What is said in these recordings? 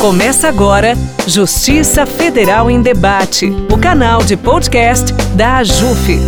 Começa agora Justiça Federal em Debate, o canal de podcast da AJUF.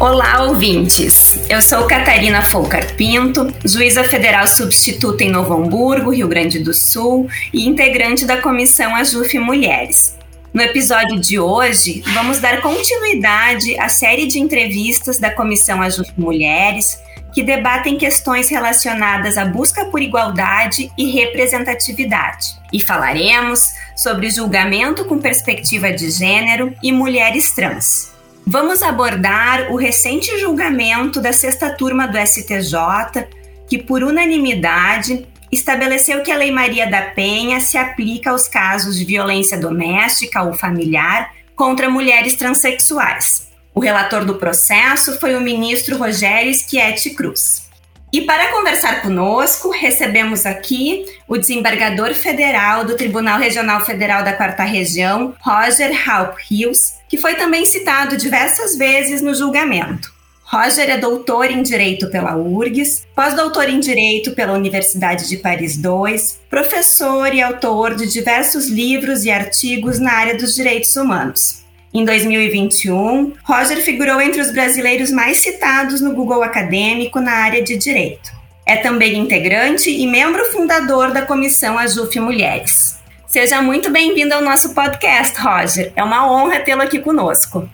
Olá, ouvintes! Eu sou Catarina Folcar Pinto, juíza federal substituta em Novo Hamburgo, Rio Grande do Sul e integrante da comissão AJUF Mulheres. No episódio de hoje, vamos dar continuidade à série de entrevistas da Comissão AJUF Mulheres que debatem questões relacionadas à busca por igualdade e representatividade. E falaremos sobre julgamento com perspectiva de gênero e mulheres trans. Vamos abordar o recente julgamento da sexta turma do STJ, que por unanimidade estabeleceu que a Lei Maria da Penha se aplica aos casos de violência doméstica ou familiar contra mulheres transexuais. O relator do processo foi o ministro Rogério Schietti Cruz. E para conversar conosco, recebemos aqui o desembargador federal do Tribunal Regional Federal da Quarta Região, Roger Halp Hills, que foi também citado diversas vezes no julgamento. Roger é doutor em Direito pela URGS, pós-doutor em Direito pela Universidade de Paris II, professor e autor de diversos livros e artigos na área dos direitos humanos. Em 2021, Roger figurou entre os brasileiros mais citados no Google Acadêmico na área de direito. É também integrante e membro fundador da comissão Ajuf Mulheres. Seja muito bem-vindo ao nosso podcast, Roger. É uma honra tê-lo aqui conosco.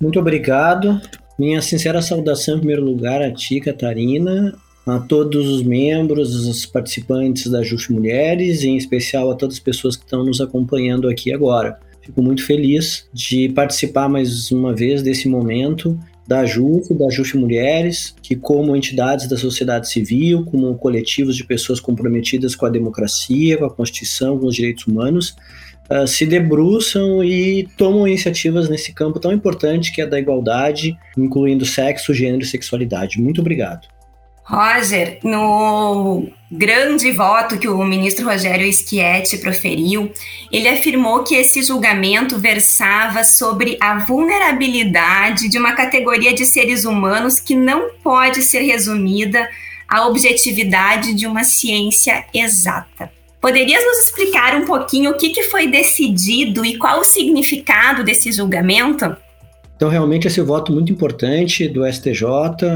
Muito obrigado. Minha sincera saudação, em primeiro lugar, a ti, Catarina, a todos os membros, os participantes da Ajuf Mulheres, e em especial a todas as pessoas que estão nos acompanhando aqui agora. Fico muito feliz de participar mais uma vez desse momento da JUF, da JUF Mulheres, que como entidades da sociedade civil, como coletivos de pessoas comprometidas com a democracia, com a Constituição, com os direitos humanos, uh, se debruçam e tomam iniciativas nesse campo tão importante que é da igualdade, incluindo sexo, gênero e sexualidade. Muito obrigado. Roger, no grande voto que o ministro Rogério Schietti proferiu, ele afirmou que esse julgamento versava sobre a vulnerabilidade de uma categoria de seres humanos que não pode ser resumida à objetividade de uma ciência exata. Poderias nos explicar um pouquinho o que, que foi decidido e qual o significado desse julgamento? Então, realmente, esse voto muito importante do STJ,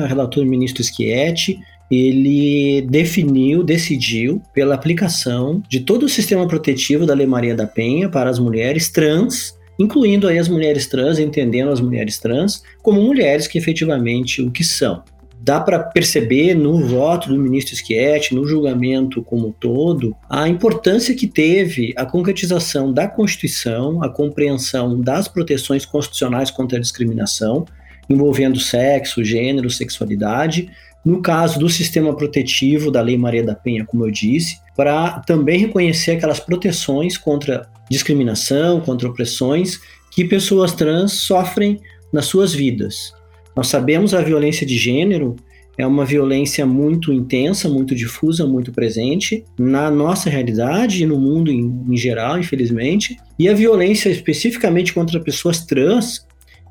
relator ministro Schietti, ele definiu, decidiu pela aplicação de todo o sistema protetivo da Lei Maria da Penha para as mulheres trans, incluindo aí as mulheres trans, entendendo as mulheres trans como mulheres que efetivamente o que são. Dá para perceber no voto do ministro Schietti, no julgamento como um todo, a importância que teve a concretização da Constituição, a compreensão das proteções constitucionais contra a discriminação, envolvendo sexo, gênero, sexualidade, no caso do sistema protetivo da Lei Maria da Penha, como eu disse, para também reconhecer aquelas proteções contra discriminação, contra opressões que pessoas trans sofrem nas suas vidas. Nós sabemos a violência de gênero é uma violência muito intensa, muito difusa, muito presente na nossa realidade e no mundo em, em geral, infelizmente. E a violência especificamente contra pessoas trans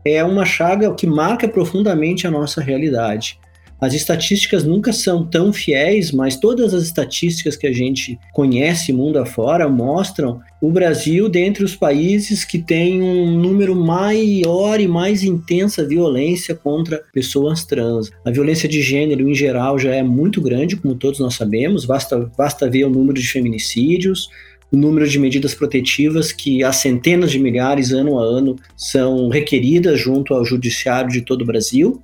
é uma chaga que marca profundamente a nossa realidade. As estatísticas nunca são tão fiéis, mas todas as estatísticas que a gente conhece mundo afora mostram o Brasil dentre os países que tem um número maior e mais intensa violência contra pessoas trans. A violência de gênero, em geral, já é muito grande, como todos nós sabemos, basta, basta ver o número de feminicídios, o número de medidas protetivas que há centenas de milhares, ano a ano, são requeridas junto ao judiciário de todo o Brasil.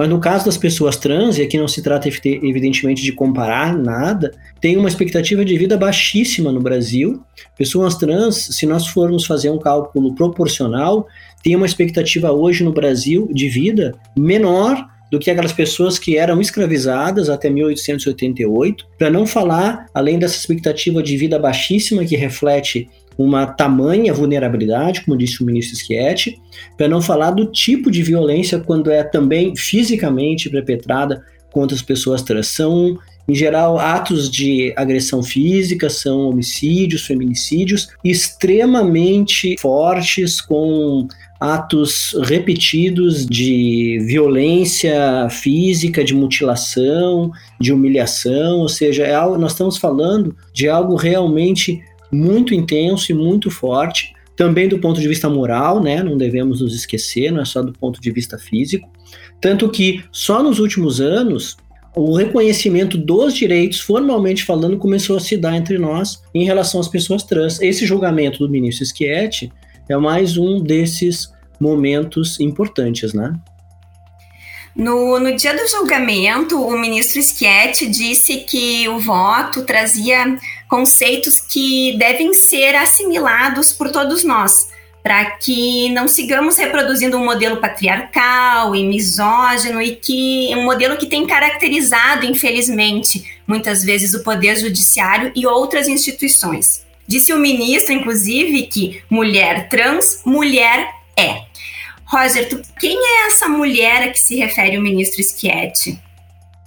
Mas no caso das pessoas trans, e aqui não se trata evidentemente de comparar nada, tem uma expectativa de vida baixíssima no Brasil. Pessoas trans, se nós formos fazer um cálculo proporcional, tem uma expectativa hoje no Brasil de vida menor do que aquelas pessoas que eram escravizadas até 1888, para não falar, além dessa expectativa de vida baixíssima que reflete uma tamanha vulnerabilidade, como disse o ministro Schietti, para não falar do tipo de violência quando é também fisicamente perpetrada contra as pessoas trans. São, em geral, atos de agressão física, são homicídios, feminicídios extremamente fortes, com atos repetidos de violência física, de mutilação, de humilhação, ou seja, é algo, nós estamos falando de algo realmente muito intenso e muito forte, também do ponto de vista moral, né? Não devemos nos esquecer, não é só do ponto de vista físico. Tanto que só nos últimos anos o reconhecimento dos direitos, formalmente falando, começou a se dar entre nós em relação às pessoas trans. Esse julgamento do ministro Schietti é mais um desses momentos importantes, né? No, no dia do julgamento, o ministro Schietti disse que o voto trazia conceitos que devem ser assimilados por todos nós, para que não sigamos reproduzindo um modelo patriarcal e misógino e que um modelo que tem caracterizado, infelizmente, muitas vezes o poder judiciário e outras instituições. Disse o ministro, inclusive, que mulher trans, mulher é. Roger, tu, quem é essa mulher a que se refere o ministro Schietti?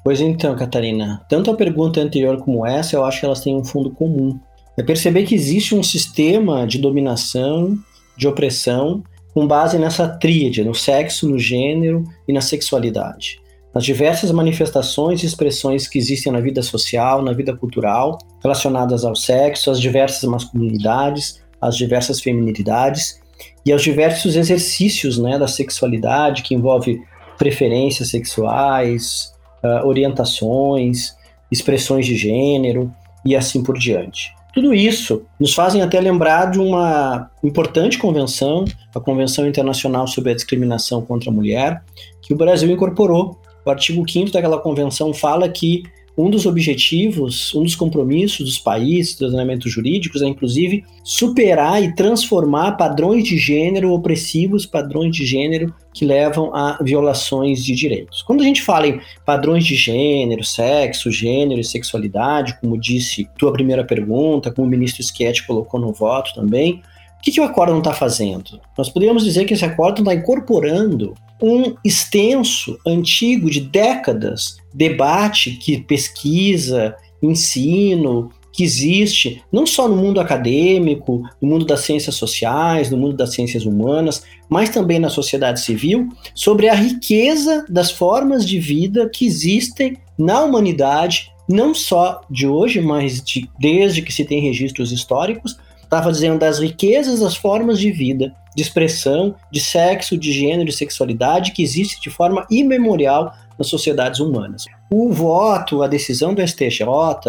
Pois então, Catarina, tanto a pergunta anterior como essa, eu acho que elas têm um fundo comum. É perceber que existe um sistema de dominação, de opressão, com base nessa tríade, no sexo, no gênero e na sexualidade. Nas diversas manifestações e expressões que existem na vida social, na vida cultural, relacionadas ao sexo, às diversas masculinidades, às diversas feminilidades, e aos diversos exercícios né, da sexualidade, que envolve preferências sexuais, uh, orientações, expressões de gênero e assim por diante. Tudo isso nos fazem até lembrar de uma importante convenção, a Convenção Internacional sobre a Discriminação contra a Mulher, que o Brasil incorporou. O artigo 5 daquela convenção fala que um dos objetivos, um dos compromissos dos países, dos ordenamentos jurídicos, é inclusive superar e transformar padrões de gênero opressivos, padrões de gênero que levam a violações de direitos. Quando a gente fala em padrões de gênero, sexo, gênero e sexualidade, como disse tua primeira pergunta, como o ministro Schietti colocou no voto também, o que, que o acórdão está fazendo? Nós poderíamos dizer que esse acórdão está incorporando um extenso, antigo, de décadas, debate que pesquisa, ensino, que existe não só no mundo acadêmico, no mundo das ciências sociais, no mundo das ciências humanas, mas também na sociedade civil, sobre a riqueza das formas de vida que existem na humanidade, não só de hoje, mas de, desde que se tem registros históricos, estava dizendo das riquezas das formas de vida, de expressão, de sexo, de gênero e sexualidade que existe de forma imemorial nas sociedades humanas. O voto, a decisão do STJ,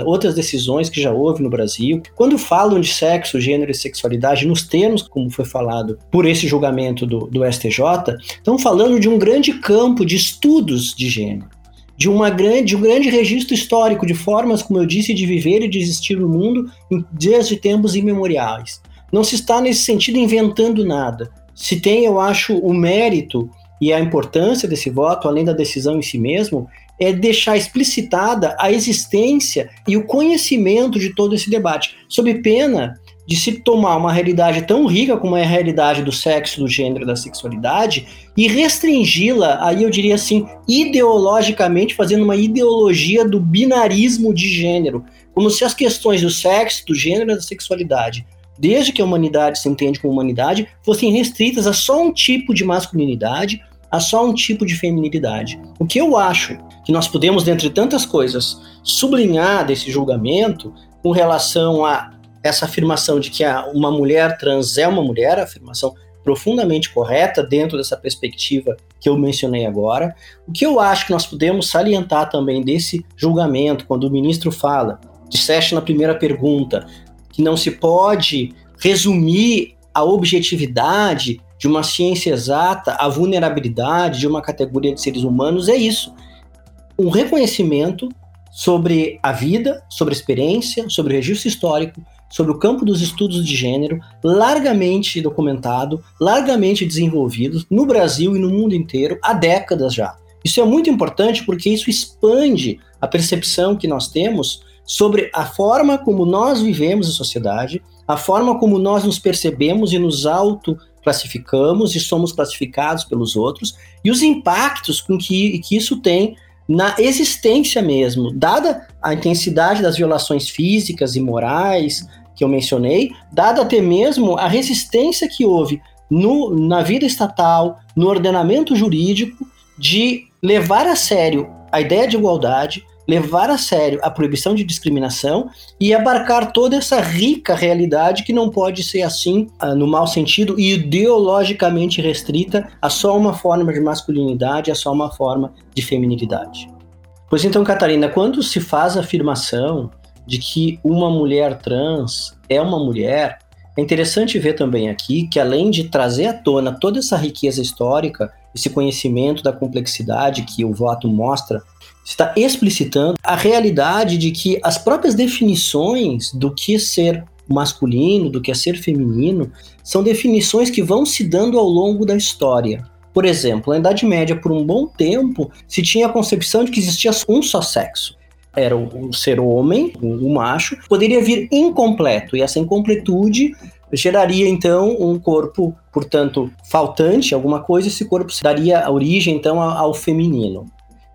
outras decisões que já houve no Brasil, quando falam de sexo, gênero e sexualidade, nos termos como foi falado por esse julgamento do, do STJ, estão falando de um grande campo de estudos de gênero de, uma grande, de um grande registro histórico de formas, como eu disse, de viver e de existir no mundo desde tempos imemoriais. Não se está, nesse sentido, inventando nada. Se tem, eu acho, o mérito e a importância desse voto, além da decisão em si mesmo, é deixar explicitada a existência e o conhecimento de todo esse debate, sob pena de se tomar uma realidade tão rica como é a realidade do sexo, do gênero, da sexualidade e restringi-la, aí eu diria assim, ideologicamente, fazendo uma ideologia do binarismo de gênero, como se as questões do sexo, do gênero e da sexualidade desde que a humanidade se entende como humanidade, fossem restritas a só um tipo de masculinidade, a só um tipo de feminilidade. O que eu acho que nós podemos, dentre tantas coisas, sublinhar desse julgamento com relação a essa afirmação de que uma mulher trans é uma mulher, afirmação profundamente correta dentro dessa perspectiva que eu mencionei agora. O que eu acho que nós podemos salientar também desse julgamento, quando o ministro fala, disseste na primeira pergunta, que não se pode resumir a objetividade de uma ciência exata, a vulnerabilidade de uma categoria de seres humanos, é isso. Um reconhecimento sobre a vida, sobre a experiência, sobre o registro histórico, sobre o campo dos estudos de gênero, largamente documentado, largamente desenvolvido no Brasil e no mundo inteiro há décadas já. Isso é muito importante porque isso expande a percepção que nós temos sobre a forma como nós vivemos em sociedade, a forma como nós nos percebemos e nos auto classificamos e somos classificados pelos outros e os impactos com que, que isso tem na existência mesmo, dada a intensidade das violações físicas e morais que eu mencionei, dada até mesmo a resistência que houve no, na vida estatal, no ordenamento jurídico, de levar a sério a ideia de igualdade, levar a sério a proibição de discriminação e abarcar toda essa rica realidade que não pode ser assim, ah, no mau sentido, e ideologicamente restrita a só uma forma de masculinidade, a só uma forma de feminilidade. Pois então, Catarina, quando se faz a afirmação de que uma mulher trans é uma mulher, é interessante ver também aqui que, além de trazer à tona toda essa riqueza histórica, esse conhecimento da complexidade que o voto mostra está explicitando a realidade de que as próprias definições do que ser masculino, do que é ser feminino, são definições que vão se dando ao longo da história. Por exemplo, na Idade Média, por um bom tempo, se tinha a concepção de que existia um só sexo. Era o, ser homem, o macho, poderia vir incompleto, e essa incompletude geraria então um corpo, portanto, faltante, alguma coisa, esse corpo daria origem então ao feminino.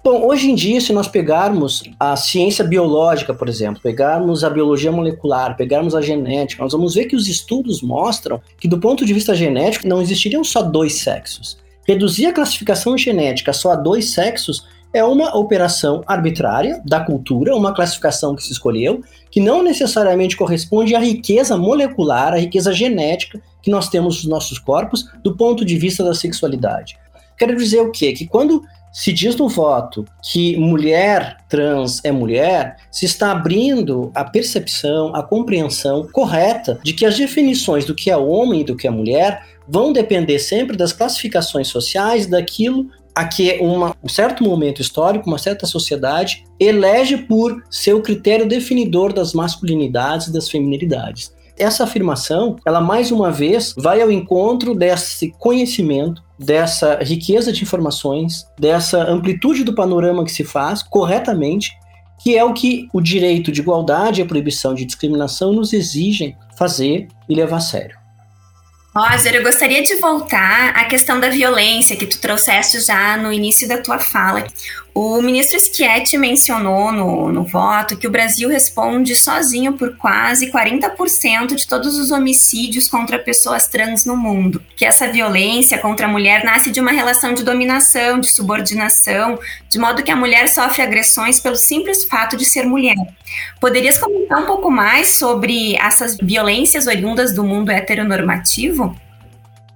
Bom, hoje em dia, se nós pegarmos a ciência biológica, por exemplo, pegarmos a biologia molecular, pegarmos a genética, nós vamos ver que os estudos mostram que, do ponto de vista genético, não existiriam só dois sexos. Reduzir a classificação genética só a dois sexos é uma operação arbitrária da cultura, uma classificação que se escolheu, que não necessariamente corresponde à riqueza molecular, à riqueza genética que nós temos nos nossos corpos do ponto de vista da sexualidade. Quero dizer o quê? Que quando se diz no voto que mulher trans é mulher, se está abrindo a percepção, a compreensão correta de que as definições do que é homem e do que é mulher vão depender sempre das classificações sociais, daquilo a que uma, um certo momento histórico, uma certa sociedade elege por seu critério definidor das masculinidades e das feminilidades. Essa afirmação, ela mais uma vez vai ao encontro desse conhecimento dessa riqueza de informações, dessa amplitude do panorama que se faz corretamente, que é o que o direito de igualdade e a proibição de discriminação nos exigem fazer e levar a sério. Roger, eu gostaria de voltar à questão da violência que tu trouxeste já no início da tua fala. O ministro Schietti mencionou no, no voto que o Brasil responde sozinho por quase 40% de todos os homicídios contra pessoas trans no mundo. Que essa violência contra a mulher nasce de uma relação de dominação, de subordinação, de modo que a mulher sofre agressões pelo simples fato de ser mulher. Poderias comentar um pouco mais sobre essas violências oriundas do mundo heteronormativo?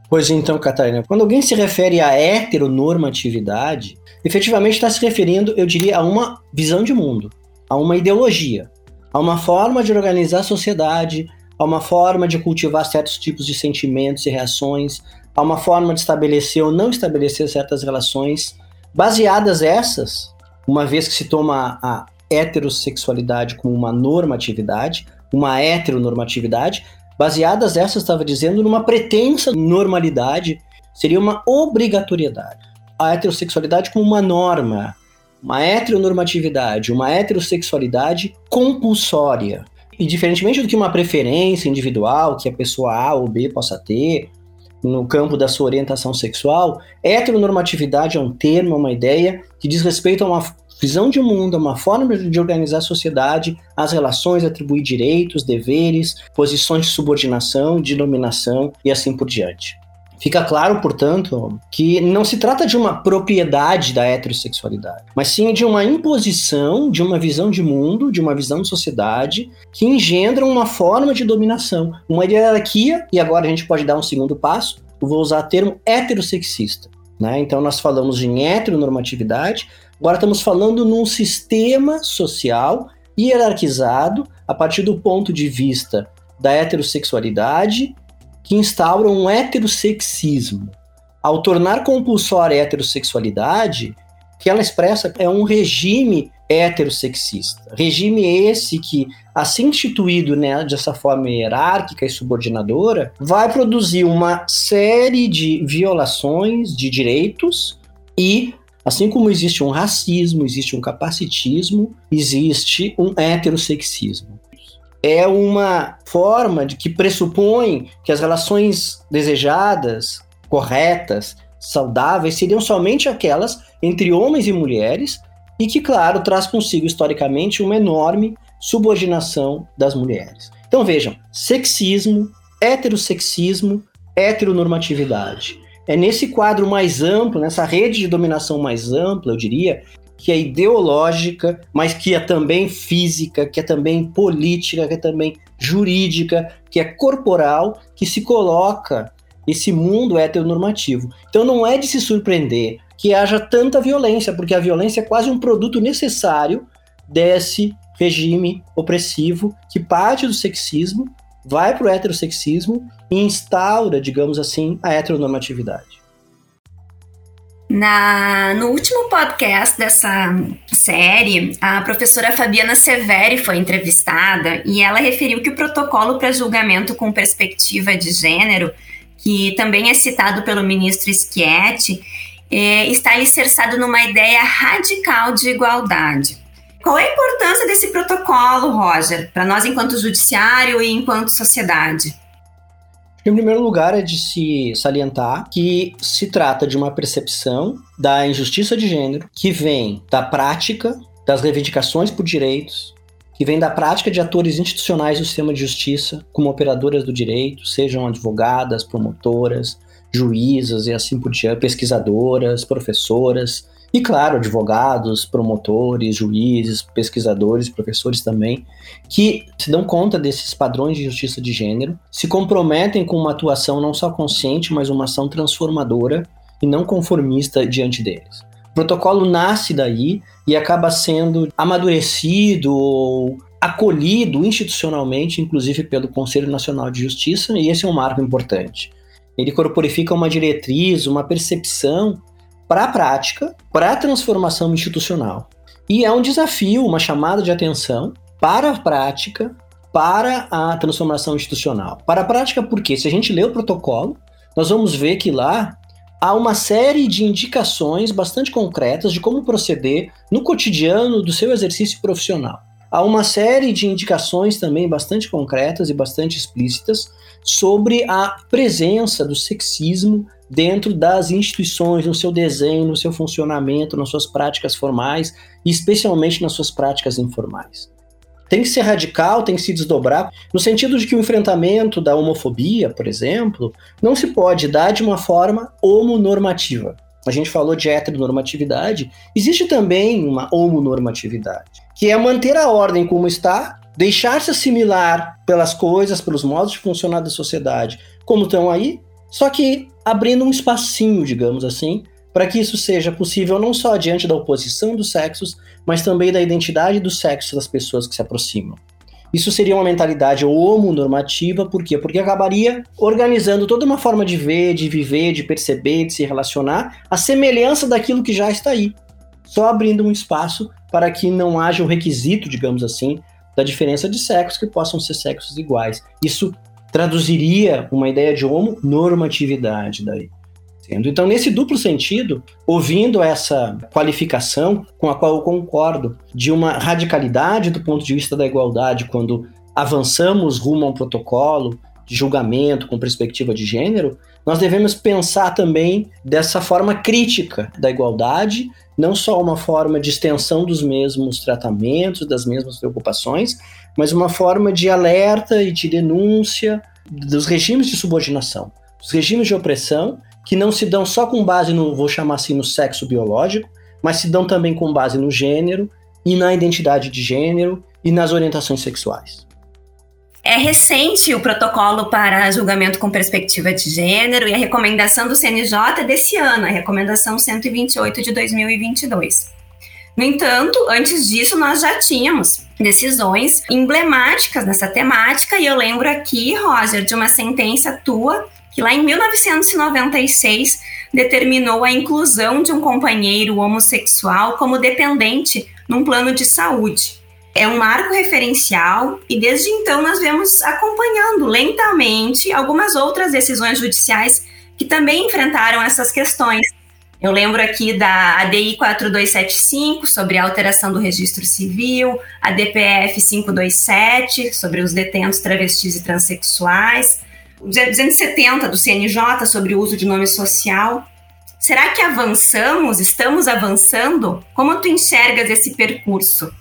Pois então, Catarina, quando alguém se refere à heteronormatividade, efetivamente está se referindo, eu diria, a uma visão de mundo, a uma ideologia, a uma forma de organizar a sociedade, a uma forma de cultivar certos tipos de sentimentos e reações, a uma forma de estabelecer ou não estabelecer certas relações, baseadas essas, uma vez que se toma a heterossexualidade como uma normatividade, uma heteronormatividade, baseadas essas, estava dizendo, numa pretensa normalidade, seria uma obrigatoriedade a heterossexualidade como uma norma, uma heteronormatividade, uma heterossexualidade compulsória. E diferentemente do que uma preferência individual que a pessoa A ou B possa ter no campo da sua orientação sexual, heteronormatividade é um termo, uma ideia que diz respeito a uma visão de mundo, a uma forma de organizar a sociedade, as relações, atribuir direitos, deveres, posições de subordinação, de dominação e assim por diante. Fica claro, portanto, que não se trata de uma propriedade da heterossexualidade, mas sim de uma imposição de uma visão de mundo, de uma visão de sociedade que engendra uma forma de dominação, uma hierarquia, e agora a gente pode dar um segundo passo, eu vou usar o termo heterossexista. Né? Então nós falamos em heteronormatividade, agora estamos falando num sistema social hierarquizado a partir do ponto de vista da heterossexualidade que instauram um heterossexismo. Ao tornar compulsória a heterossexualidade, que ela expressa é um regime heterossexista. Regime esse que, assim instituído né, dessa forma hierárquica e subordinadora, vai produzir uma série de violações de direitos e, assim como existe um racismo, existe um capacitismo, existe um heterossexismo é uma forma de que pressupõe que as relações desejadas, corretas, saudáveis seriam somente aquelas entre homens e mulheres e que, claro, traz consigo historicamente uma enorme subordinação das mulheres. Então vejam, sexismo, heterossexismo heteronormatividade. É nesse quadro mais amplo, nessa rede de dominação mais ampla, eu diria, que é ideológica, mas que é também física, que é também política, que é também jurídica, que é corporal, que se coloca esse mundo heteronormativo. Então não é de se surpreender que haja tanta violência, porque a violência é quase um produto necessário desse regime opressivo que parte do sexismo, vai para o heterossexismo e instaura, digamos assim, a heteronormatividade. Na, no último podcast dessa série, a professora Fabiana Severi foi entrevistada e ela referiu que o protocolo para julgamento com perspectiva de gênero, que também é citado pelo ministro Schietti, é, está alicerçado numa ideia radical de igualdade. Qual é a importância desse protocolo, Roger, para nós enquanto judiciário e enquanto sociedade? Em primeiro lugar, é de se salientar que se trata de uma percepção da injustiça de gênero que vem da prática das reivindicações por direitos, que vem da prática de atores institucionais do sistema de justiça, como operadoras do direito, sejam advogadas, promotoras, juízas e assim por diante, pesquisadoras, professoras, e claro, advogados, promotores, juízes, pesquisadores, professores também, que se dão conta desses padrões de justiça de gênero, se comprometem com uma atuação não só consciente, mas uma ação transformadora e não conformista diante deles. O protocolo nasce daí e acaba sendo amadurecido ou acolhido institucionalmente, inclusive pelo Conselho Nacional de Justiça, e esse é um marco importante. Ele corporifica uma diretriz, uma percepção para a prática, para a transformação institucional. E é um desafio, uma chamada de atenção para a prática, para a transformação institucional. Para a prática, porque se a gente lê o protocolo, nós vamos ver que lá há uma série de indicações bastante concretas de como proceder no cotidiano do seu exercício profissional. Há uma série de indicações também bastante concretas e bastante explícitas sobre a presença do sexismo dentro das instituições, no seu desenho, no seu funcionamento, nas suas práticas formais e especialmente nas suas práticas informais. Tem que ser radical, tem que se desdobrar, no sentido de que o enfrentamento da homofobia, por exemplo, não se pode dar de uma forma homonormativa. A gente falou de heteronormatividade, existe também uma homonormatividade, que é manter a ordem como está, deixar-se assimilar pelas coisas, pelos modos de funcionar da sociedade, como estão aí, só que abrindo um espacinho, digamos assim, para que isso seja possível não só diante da oposição dos sexos, mas também da identidade do sexo das pessoas que se aproximam. Isso seria uma mentalidade homonormativa, por quê? Porque acabaria organizando toda uma forma de ver, de viver, de perceber, de se relacionar, a semelhança daquilo que já está aí. Só abrindo um espaço para que não haja o um requisito, digamos assim, da diferença de sexos que possam ser sexos iguais. Isso traduziria uma ideia de homonormatividade daí. Então, nesse duplo sentido, ouvindo essa qualificação com a qual eu concordo, de uma radicalidade do ponto de vista da igualdade, quando avançamos rumo a um protocolo de julgamento com perspectiva de gênero, nós devemos pensar também dessa forma crítica da igualdade, não só uma forma de extensão dos mesmos tratamentos, das mesmas preocupações, mas uma forma de alerta e de denúncia dos regimes de subordinação, dos regimes de opressão, que não se dão só com base no, vou chamar assim, no sexo biológico, mas se dão também com base no gênero e na identidade de gênero e nas orientações sexuais. É recente o protocolo para julgamento com perspectiva de gênero e a recomendação do CNJ desse ano, a recomendação 128 de 2022. No entanto, antes disso, nós já tínhamos decisões emblemáticas nessa temática, e eu lembro aqui, Roger, de uma sentença tua que lá em 1996 determinou a inclusão de um companheiro homossexual como dependente num plano de saúde. É um marco referencial e desde então nós vemos acompanhando lentamente algumas outras decisões judiciais que também enfrentaram essas questões. Eu lembro aqui da ADI 4275 sobre a alteração do registro civil, a DPF 527 sobre os detentos travestis e transexuais, o 270 do CNJ sobre o uso de nome social. Será que avançamos? Estamos avançando? Como tu enxergas esse percurso?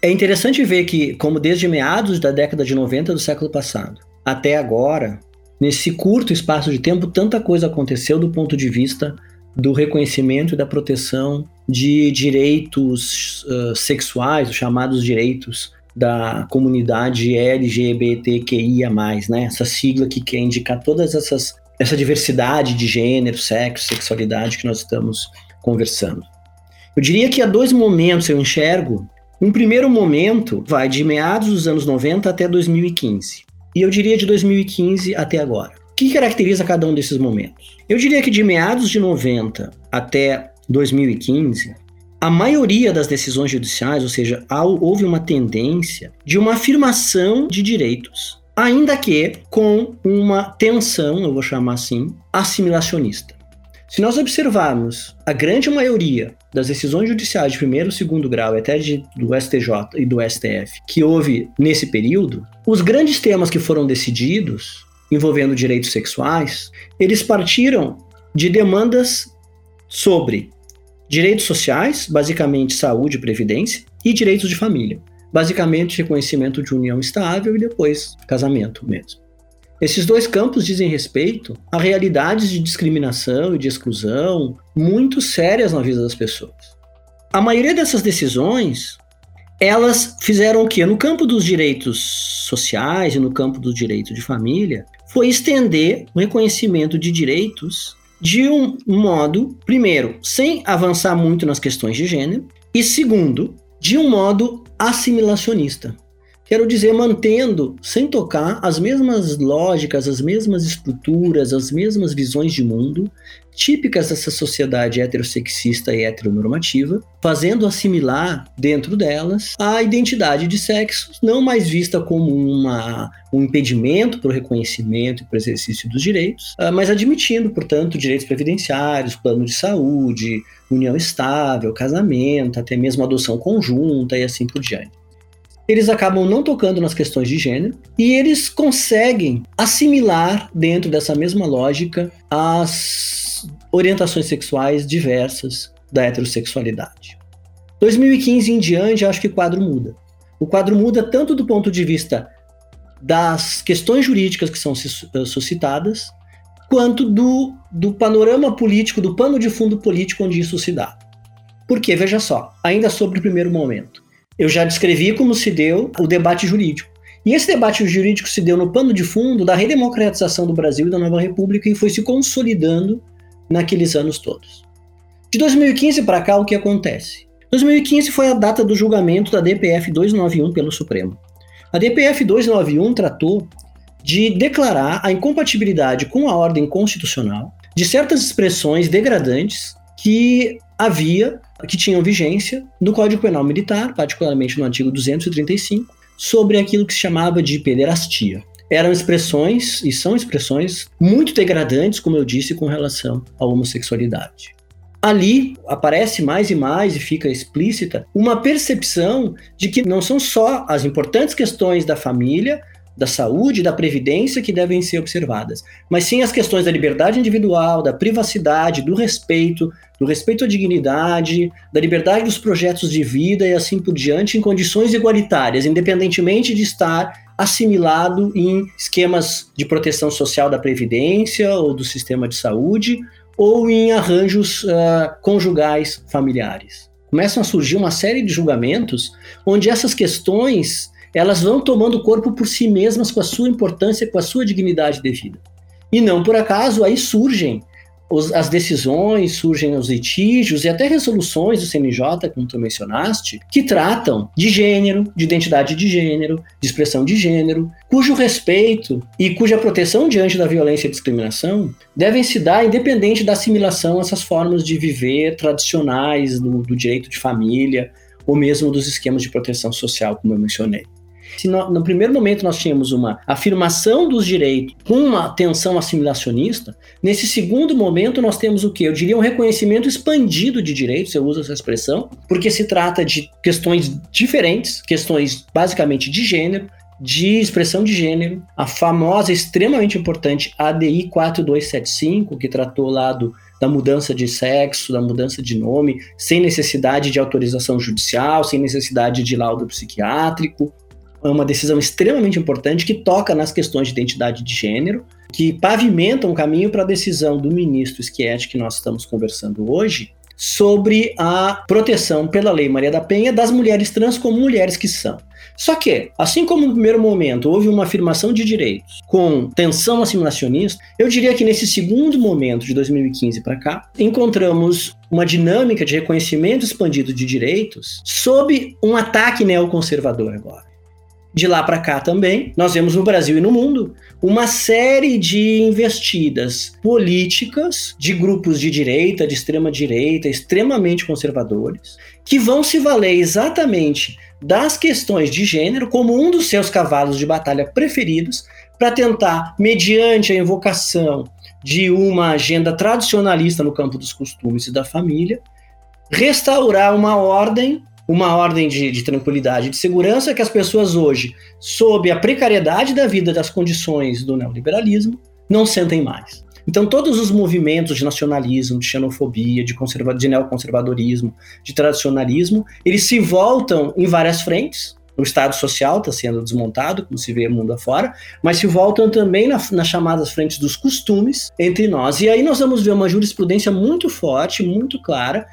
É interessante ver que, como desde meados da década de 90 do século passado até agora, nesse curto espaço de tempo, tanta coisa aconteceu do ponto de vista do reconhecimento e da proteção de direitos uh, sexuais, os chamados direitos da comunidade LGBTQIA+, né? Essa sigla que quer indicar todas essas essa diversidade de gênero, sexo, sexualidade que nós estamos conversando. Eu diria que há dois momentos eu enxergo. Um primeiro momento vai de meados dos anos 90 até 2015. E eu diria de 2015 até agora. Que caracteriza cada um desses momentos? Eu diria que de meados de 90 até 2015, a maioria das decisões judiciais, ou seja, houve uma tendência de uma afirmação de direitos, ainda que com uma tensão, eu vou chamar assim, assimilacionista. Se nós observarmos a grande maioria das decisões judiciais de primeiro e segundo grau, até de, do STJ e do STF, que houve nesse período, os grandes temas que foram decididos envolvendo direitos sexuais, eles partiram de demandas sobre direitos sociais, basicamente saúde e previdência, e direitos de família, basicamente reconhecimento de união estável e depois casamento mesmo. Esses dois campos dizem respeito a realidades de discriminação e de exclusão muito sérias na vida das pessoas. A maioria dessas decisões, elas fizeram o quê? No campo dos direitos sociais e no campo do direito de família, foi estender o reconhecimento de direitos de um modo, primeiro, sem avançar muito nas questões de gênero, e segundo, de um modo assimilacionista. Quero dizer, mantendo, sem tocar, as mesmas lógicas, as mesmas estruturas, as mesmas visões de mundo típicas dessa sociedade heterossexista e heteronormativa, fazendo assimilar dentro delas a identidade de sexo, não mais vista como uma, um impedimento para o reconhecimento e para o exercício dos direitos, ah, mas admitindo, portanto, direitos previdenciários, plano de saúde, união estável, casamento, até mesmo adoção conjunta e assim por diante. Eles acabam não tocando nas questões de gênero e eles conseguem assimilar dentro dessa mesma lógica as orientações sexuais diversas da heterossexualidade. 2015 em diante, acho que o quadro muda. O quadro muda tanto do ponto de vista das questões jurídicas que são eh, suscitadas, quanto do, do panorama político, do pano de fundo político onde isso se dá. Porque, veja só, ainda sobre o primeiro momento, eu já descrevi como se deu o debate jurídico. E esse debate jurídico se deu no pano de fundo da redemocratização do Brasil e da nova república e foi se consolidando naqueles anos todos. De 2015 para cá, o que acontece? 2015 foi a data do julgamento da DPF 291 pelo Supremo. A DPF 291 tratou de declarar a incompatibilidade com a ordem constitucional de certas expressões degradantes que havia, que tinham vigência no Código Penal Militar, particularmente no artigo 235, sobre aquilo que se chamava de pederastia. Eram expressões, e são expressões, muito degradantes, como eu disse, com relação à homossexualidade. Ali aparece mais e mais e fica explícita uma percepção de que não são só as importantes questões da família, da saúde, da previdência que devem ser observadas, mas sim as questões da liberdade individual, da privacidade, do respeito, do respeito à dignidade, da liberdade dos projetos de vida e assim por diante, em condições igualitárias, independentemente de estar assimilado em esquemas de proteção social da previdência ou do sistema de saúde ou em arranjos uh, conjugais familiares. Começam a surgir uma série de julgamentos onde essas questões elas vão tomando corpo por si mesmas com a sua importância, com a sua dignidade devida. E não por acaso aí surgem os, as decisões, surgem os litígios e até resoluções do CNJ, como tu mencionaste, que tratam de gênero, de identidade de gênero, de expressão de gênero, cujo respeito e cuja proteção diante da violência e discriminação devem se dar independente da assimilação a essas formas de viver tradicionais do, do direito de família ou mesmo dos esquemas de proteção social, como eu mencionei. Se no, no, primeiro momento nós tínhamos uma afirmação dos direitos com uma tensão assimilacionista, nesse segundo momento nós temos o que? Eu diria um reconhecimento expandido de direitos, eu uso essa expressão, porque se trata de questões diferentes, questões basicamente de gênero, de expressão de gênero, a famosa, extremamente importante ADI 4275, que tratou lá do, da mudança de sexo, da mudança de nome, sem necessidade de autorização judicial, sem necessidade de laudo psiquiátrico, é uma decisão extremamente importante que toca nas questões de identidade de gênero, que pavimenta um caminho para a decisão do ministro Schietti, que nós estamos conversando hoje, sobre a proteção pela Lei Maria da Penha das mulheres trans como mulheres que são. Só que, assim como no primeiro momento houve uma afirmação de direitos com tensão assimilacionista, eu diria que nesse segundo momento, de 2015 para cá, encontramos uma dinâmica de reconhecimento expandido de direitos sob um ataque neoconservador agora de lá para cá também, nós vemos no Brasil e no mundo uma série de investidas políticas de grupos de direita, de extrema direita, extremamente conservadores, que vão se valer exatamente das questões de gênero como um dos seus cavalos de batalha preferidos para tentar, mediante a invocação de uma agenda tradicionalista no campo dos costumes e da família, restaurar uma ordem uma ordem de, de tranquilidade, de segurança que as pessoas hoje, sob a precariedade da vida, das condições do neoliberalismo, não sentem mais. Então, todos os movimentos de nacionalismo, de xenofobia, de, conserva de neoconservadorismo, de tradicionalismo, eles se voltam em várias frentes. O Estado Social está sendo desmontado, como se vê mundo afora, mas se voltam também na, nas chamadas frentes dos costumes entre nós. E aí nós vamos ver uma jurisprudência muito forte, muito clara,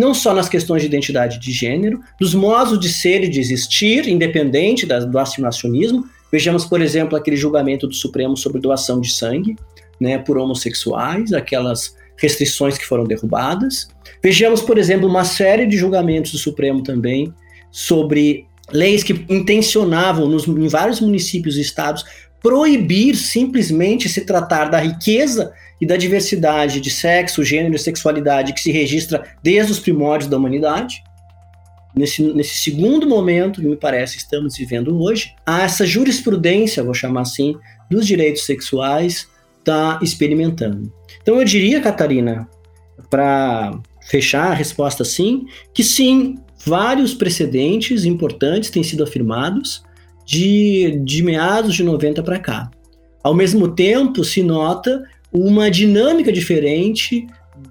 não só nas questões de identidade de gênero, dos modos de ser e de existir, independente da, do assimilacionismo. Vejamos, por exemplo, aquele julgamento do Supremo sobre doação de sangue né, por homossexuais, aquelas restrições que foram derrubadas. Vejamos, por exemplo, uma série de julgamentos do Supremo também sobre leis que intencionavam, nos, em vários municípios e estados, proibir simplesmente se tratar da riqueza e da diversidade de sexo, gênero e sexualidade que se registra desde os primórdios da humanidade. Nesse, nesse segundo momento, que me parece estamos vivendo hoje, há essa jurisprudência, vou chamar assim, dos direitos sexuais está experimentando. Então eu diria, Catarina, para fechar a resposta sim, que sim, vários precedentes importantes têm sido afirmados de, de meados de 90 para cá. Ao mesmo tempo, se nota uma dinâmica diferente,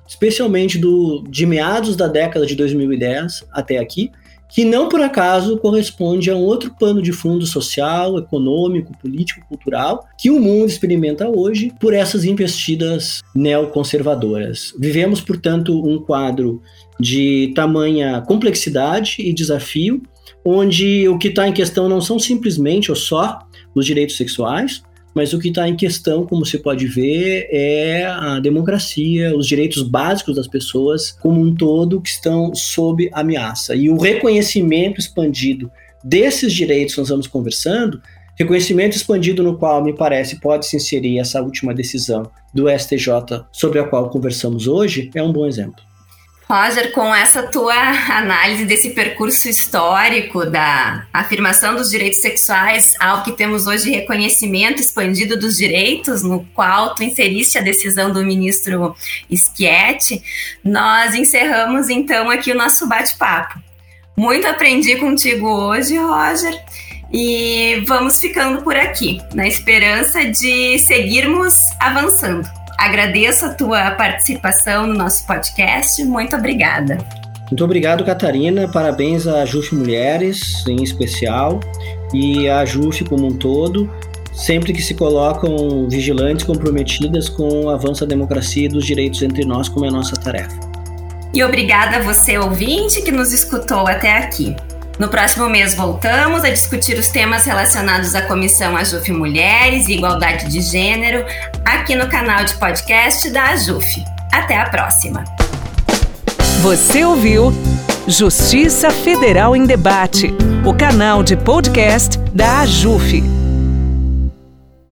especialmente do, de meados da década de 2010 até aqui, que não por acaso corresponde a um outro pano de fundo social, econômico, político, cultural que o mundo experimenta hoje por essas investidas neoconservadoras. Vivemos, portanto, um quadro de tamanha complexidade e desafio, onde o que está em questão não são simplesmente ou só os direitos sexuais, mas o que está em questão, como você pode ver, é a democracia, os direitos básicos das pessoas como um todo que estão sob ameaça. E o reconhecimento expandido desses direitos que nós estamos conversando, reconhecimento expandido no qual, me parece, pode se inserir essa última decisão do STJ sobre a qual conversamos hoje, é um bom exemplo. Roger, com essa tua análise desse percurso histórico da afirmação dos direitos sexuais ao que temos hoje reconhecimento expandido dos direitos, no qual tu inseriste a decisão do ministro Schietti, nós encerramos então aqui o nosso bate-papo. Muito aprendi contigo hoje, Roger, e vamos ficando por aqui, na esperança de seguirmos avançando. Agradeço a tua participação no nosso podcast. Muito obrigada. Muito obrigado, Catarina. Parabéns à JUF Mulheres, em especial, e à JUF como um todo, sempre que se colocam vigilantes comprometidas com o avanço da democracia e dos direitos entre nós, como é a nossa tarefa. E obrigada a você, ouvinte, que nos escutou até aqui. No próximo mês voltamos a discutir os temas relacionados à Comissão AJUF Mulheres e Igualdade de Gênero aqui no canal de podcast da AJUF. Até a próxima. Você ouviu Justiça Federal em Debate, o canal de podcast da AJUF.